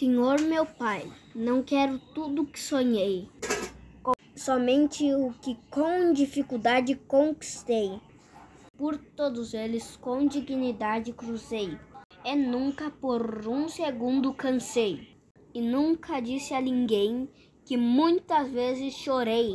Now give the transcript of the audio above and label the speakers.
Speaker 1: Senhor meu Pai, não quero tudo que sonhei, somente o que com dificuldade conquistei. Por todos eles com dignidade cruzei, e nunca por um segundo cansei, e nunca disse a ninguém que muitas vezes chorei.